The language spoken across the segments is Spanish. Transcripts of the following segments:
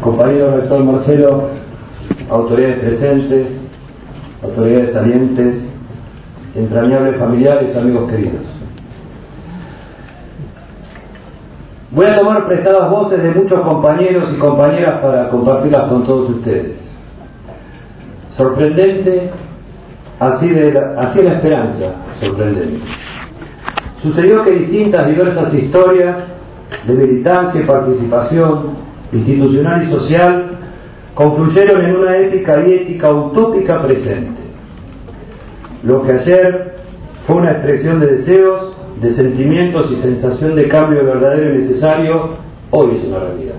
compañero rector Marcelo, autoridades presentes, autoridades salientes, entrañables familiares, amigos queridos. Voy a tomar prestadas voces de muchos compañeros y compañeras para compartirlas con todos ustedes. Sorprendente, así, de así la esperanza, sorprendente. Sucedió que distintas, diversas historias de militancia y participación institucional y social confluyeron en una ética y ética utópica presente. Lo que ayer fue una expresión de deseos, de sentimientos y sensación de cambio verdadero y necesario, hoy es una realidad.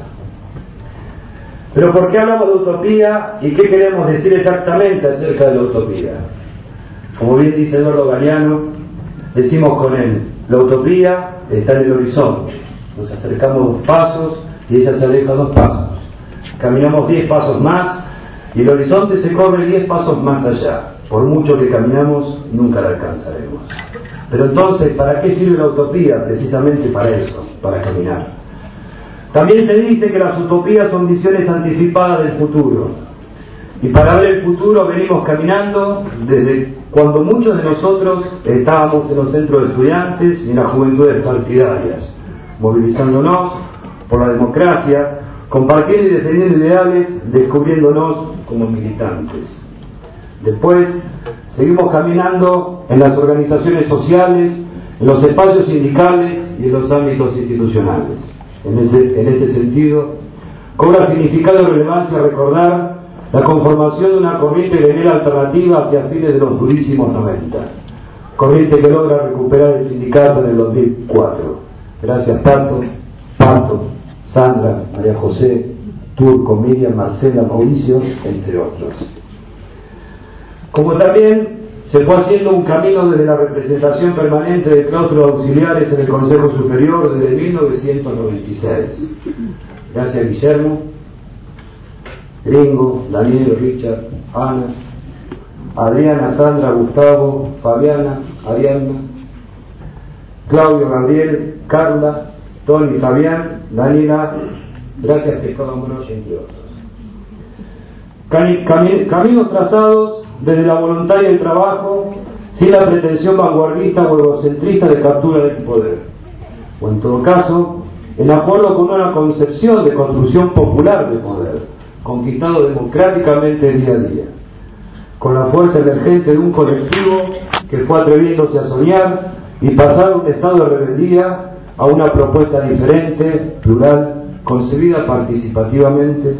Pero ¿por qué hablamos de utopía y qué queremos decir exactamente acerca de la utopía? Como bien dice Eduardo Galeano, decimos con él, la utopía está en el horizonte. Nos acercamos dos pasos y ella se aleja dos pasos. Caminamos diez pasos más y el horizonte se corre diez pasos más allá. Por mucho que caminamos, nunca la alcanzaremos. Pero entonces, ¿para qué sirve la utopía? Precisamente para eso, para caminar. También se dice que las utopías son visiones anticipadas del futuro. Y para ver el futuro venimos caminando desde cuando muchos de nosotros estábamos en los centros de estudiantes y en las juventudes partidarias, movilizándonos por la democracia, compartiendo y defendiendo ideales, descubriéndonos como militantes. Después seguimos caminando en las organizaciones sociales, en los espacios sindicales y en los ámbitos institucionales. En, en este sentido, cobra significado y relevancia recordar la conformación de una corriente gremial alternativa hacia fines de los durísimos 90, corriente que logra recuperar el sindicato en el 2004. Gracias Pato, Pato, Sandra, María José, Turco, Miriam, Marcela, Mauricio, entre otros. Como también se fue haciendo un camino desde la representación permanente de claustros auxiliares en el Consejo Superior desde 1996. Gracias Guillermo, Gringo, Daniel, Richard, Ana, Adriana, Sandra, Gustavo, Fabiana, Ariana, Claudio, Gabriel, Carla, Tony, Fabián, Daniela, gracias Pescado Ambrosio, entre otros. caminos trazados desde la voluntad y el trabajo, sin la pretensión vanguardista o egocentrista de captura del poder. O en todo caso, en acuerdo con una concepción de construcción popular de poder, conquistado democráticamente día a día, con la fuerza emergente de un colectivo que fue atreviéndose a soñar y pasar un estado de rebeldía a una propuesta diferente, plural, concebida participativamente,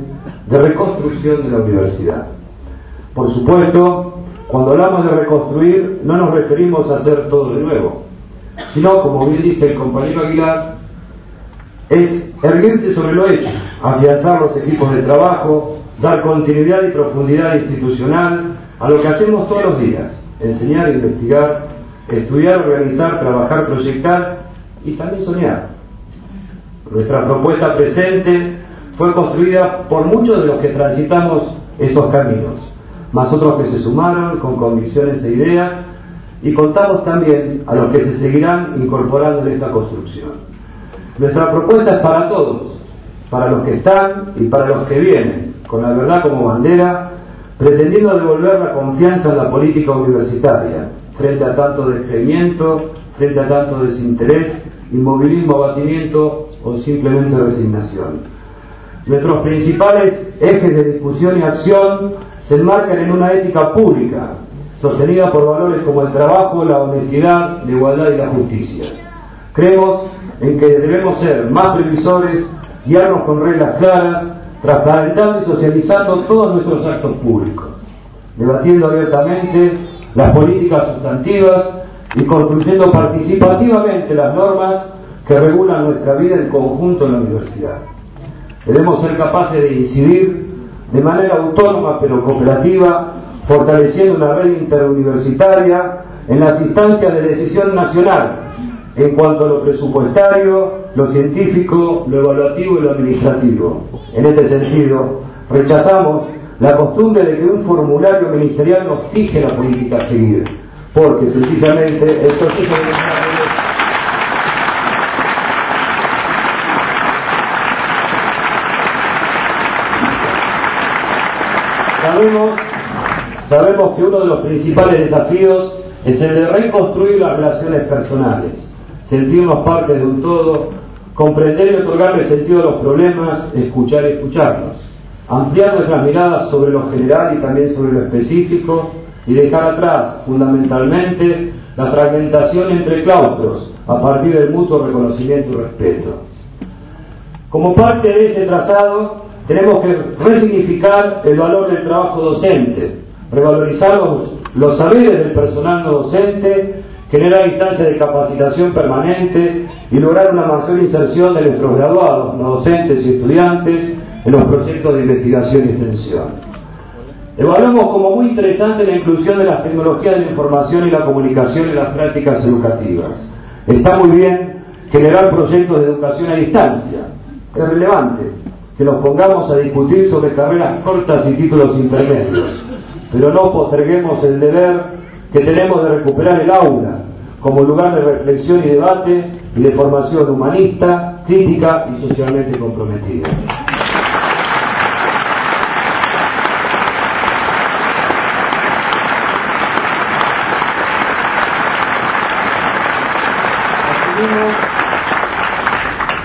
de reconstrucción de la universidad. Por supuesto, cuando hablamos de reconstruir, no nos referimos a hacer todo de nuevo, sino, como bien dice el compañero Aguilar, es erguirse sobre lo hecho, afianzar los equipos de trabajo, dar continuidad y profundidad institucional a lo que hacemos todos los días, enseñar, investigar, estudiar, organizar, trabajar, proyectar y también soñar. Nuestra propuesta presente fue construida por muchos de los que transitamos esos caminos más otros que se sumaron con convicciones e ideas, y contamos también a los que se seguirán incorporando en esta construcción. Nuestra propuesta es para todos, para los que están y para los que vienen, con la verdad como bandera, pretendiendo devolver la confianza en la política universitaria, frente a tanto descreimiento, frente a tanto desinterés, inmovilismo, abatimiento o simplemente resignación. Nuestros principales ejes de discusión y acción se enmarcan en una ética pública, sostenida por valores como el trabajo, la honestidad, la igualdad y la justicia. Creemos en que debemos ser más previsores, guiarnos con reglas claras, transparentando y socializando todos nuestros actos públicos, debatiendo abiertamente las políticas sustantivas y construyendo participativamente las normas que regulan nuestra vida en conjunto en la universidad. Debemos ser capaces de incidir de manera autónoma pero cooperativa, fortaleciendo una red interuniversitaria en las instancias de decisión nacional en cuanto a lo presupuestario, lo científico, lo evaluativo y lo administrativo. En este sentido, rechazamos la costumbre de que un formulario ministerial nos fije la política a seguir, porque sencillamente proceso de Sabemos, sabemos que uno de los principales desafíos es el de reconstruir las relaciones personales, sentirnos parte de un todo, comprender y otorgarle sentido a los problemas, escuchar y escucharlos, ampliar nuestras miradas sobre lo general y también sobre lo específico y dejar atrás, fundamentalmente, la fragmentación entre claustros a partir del mutuo reconocimiento y respeto. Como parte de ese trazado, tenemos que resignificar el valor del trabajo docente, revalorizar los, saberes del personal no docente, generar instancias de capacitación permanente y lograr una mayor inserción de nuestros graduados, no docentes y estudiantes en los proyectos de investigación y extensión. Evaluamos como muy interesante la inclusión de las tecnologías de la información y la comunicación en las prácticas educativas. Está muy bien generar proyectos de educación a distancia. Es relevante que nos pongamos a discutir sobre carreras cortas y títulos intermedios, pero no posterguemos el deber que tenemos de recuperar el aula como lugar de reflexión y debate y de formación humanista, crítica y socialmente comprometida.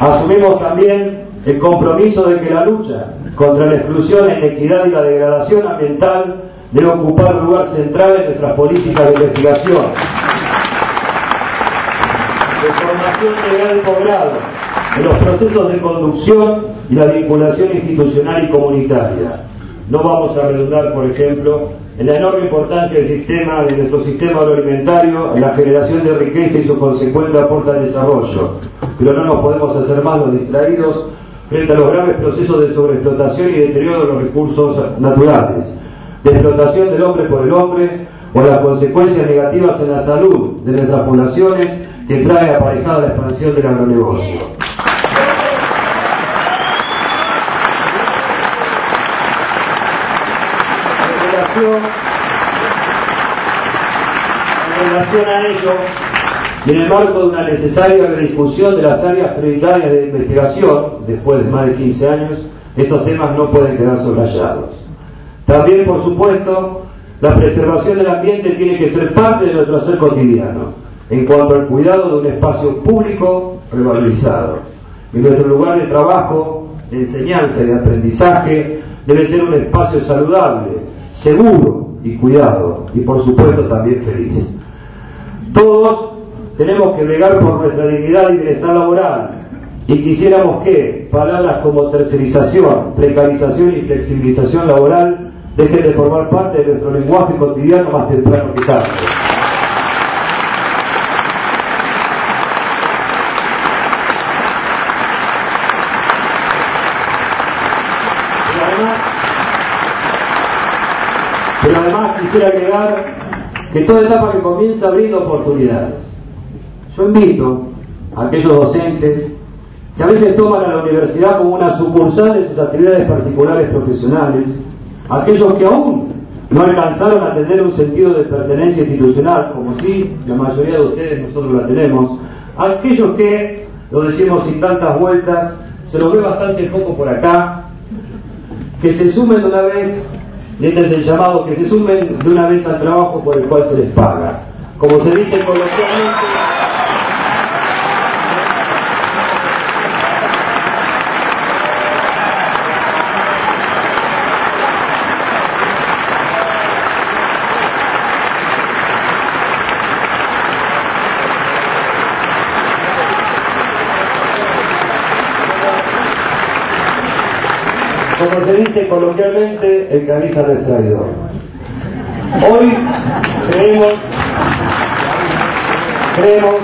Asumimos también el compromiso de que la lucha contra la exclusión, la inequidad y la degradación ambiental debe ocupar un lugar central en nuestras políticas de investigación, de formación de y posgrado, en los procesos de conducción y la vinculación institucional y comunitaria. No vamos a redundar, por ejemplo, en la enorme importancia del sistema, de nuestro sistema agroalimentario, en la generación de riqueza y su consecuente aporte al desarrollo. Pero no nos podemos hacer más los distraídos frente a los graves procesos de sobreexplotación y deterioro de los recursos naturales, de explotación del hombre por el hombre o las consecuencias negativas en la salud de nuestras poblaciones que trae aparejada la expansión del agronegocio. En relación a ello, y en el marco de una necesaria discusión de las áreas prioritarias de investigación, después de más de 15 años, estos temas no pueden quedar soslayados. También, por supuesto, la preservación del ambiente tiene que ser parte de nuestro ser cotidiano, en cuanto al cuidado de un espacio público revalorizado. Y nuestro lugar de trabajo, de enseñanza y de aprendizaje debe ser un espacio saludable, seguro y cuidado, y por supuesto también feliz. Todos tenemos que velar por nuestra dignidad y bienestar laboral, y quisiéramos que palabras como tercerización, precarización y flexibilización laboral dejen de formar parte de nuestro lenguaje cotidiano más temprano que tarde. Pero además quisiera agregar que toda etapa que comienza abriendo oportunidades. Yo invito a aquellos docentes que a veces toman a la universidad como una sucursal de sus actividades particulares profesionales, aquellos que aún no alcanzaron a tener un sentido de pertenencia institucional, como si la mayoría de ustedes nosotros la tenemos, aquellos que, lo decimos sin tantas vueltas, se los ve bastante poco por acá, que se sumen una vez y este es el llamado que se sumen de una vez al trabajo por el cual se les paga. Como se dice coloquialmente, como se dice coloquialmente, el camisa del traidor. Hoy creemos, creemos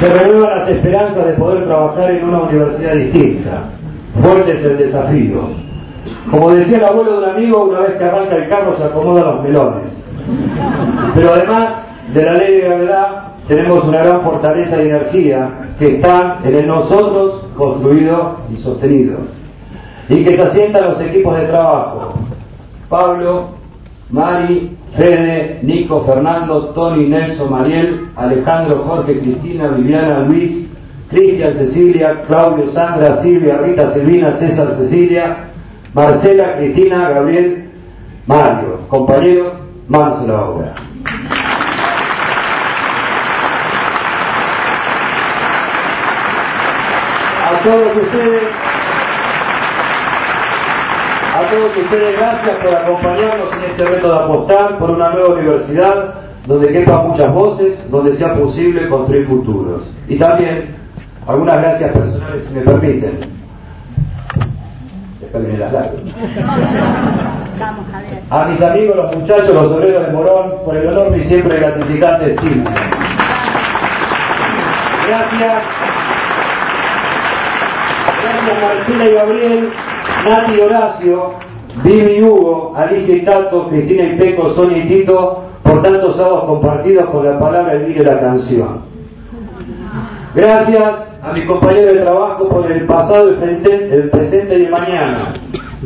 que renuevan las esperanzas de poder trabajar en una universidad distinta. Fuerte es el desafío. Como decía el abuelo de un amigo, una vez que arranca el carro se acomoda los melones. Pero además de la ley de gravedad, tenemos una gran fortaleza y energía que está en el nosotros construido y sostenido y que se asientan los equipos de trabajo. Pablo, Mari, Fede, Nico, Fernando, Tony, Nelson, Mariel, Alejandro, Jorge, Cristina, Viviana, Luis, Cristian, Cecilia, Claudio, Sandra, Silvia, Rita, Silvina, César, Cecilia, Marcela, Cristina, Gabriel, Mario, compañeros, manos a la obra. A todos ustedes, a todos ustedes gracias por acompañarnos en este reto de apostar por una nueva universidad donde quepan muchas voces, donde sea posible construir futuros. Y también algunas gracias personales, si me permiten. Después las lágrimas. A mis amigos, los muchachos, los obreros de Morón, por el enorme y siempre gratificante estímulo. Gracias. Gracias Marcela y Gabriel, Nati Horacio, Vivi Hugo, Alicia y Tato, Cristina y Peco, Sonia y Tito, por tantos sábados compartidos con la palabra, el vídeo y la canción. Gracias a mis compañeros de trabajo por el pasado, el, presente y el mañana,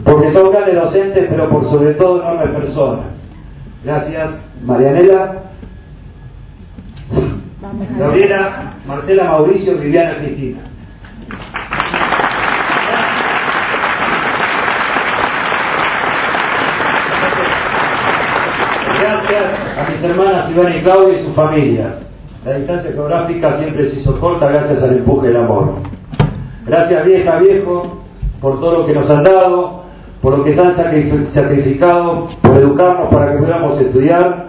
porque son grandes docentes, pero por sobre todo enormes personas. Gracias, Marianela, Gabriela, Marcela, Mauricio, Viviana, Cristina. Gracias a mis hermanas Iván y Claudia y sus familias. La distancia geográfica siempre se hizo corta gracias al empuje del amor. Gracias vieja, viejo, por todo lo que nos han dado, por lo que se han sacrificado, por educarnos para que pudiéramos estudiar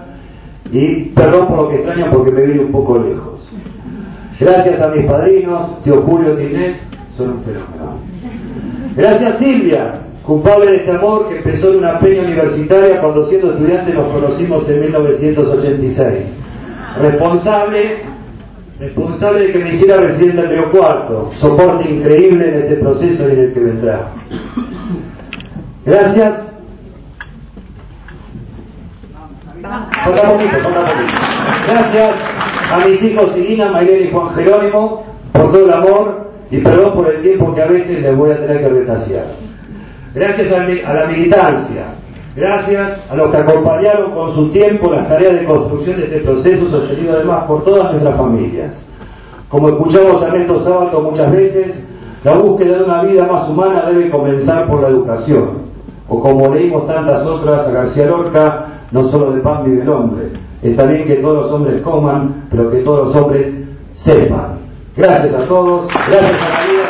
y perdón por lo que extraño porque me vine un poco lejos. Gracias a mis padrinos, tío Julio, y Inés, son un fenómeno. Gracias Silvia, culpable de este amor que empezó en una peña universitaria cuando siendo estudiante nos conocimos en 1986 responsable, responsable de que me hiciera residente en Río Cuarto, soporte increíble en este proceso y en el que vendrá. Gracias. Gracias a mis hijos Irina, Mayrena y Juan Jerónimo por todo el amor y perdón por el tiempo que a veces les voy a tener que retasear. Gracias a la militancia, Gracias a los que acompañaron con su tiempo las tareas de construcción de este proceso, sostenido además por todas nuestras familias. Como escuchamos a Néstor Sábato muchas veces, la búsqueda de una vida más humana debe comenzar por la educación. O como leímos tantas otras a García Lorca, no solo de pan vive el hombre, está bien que todos los hombres coman, pero que todos los hombres sepan. Gracias a todos, gracias a la vida.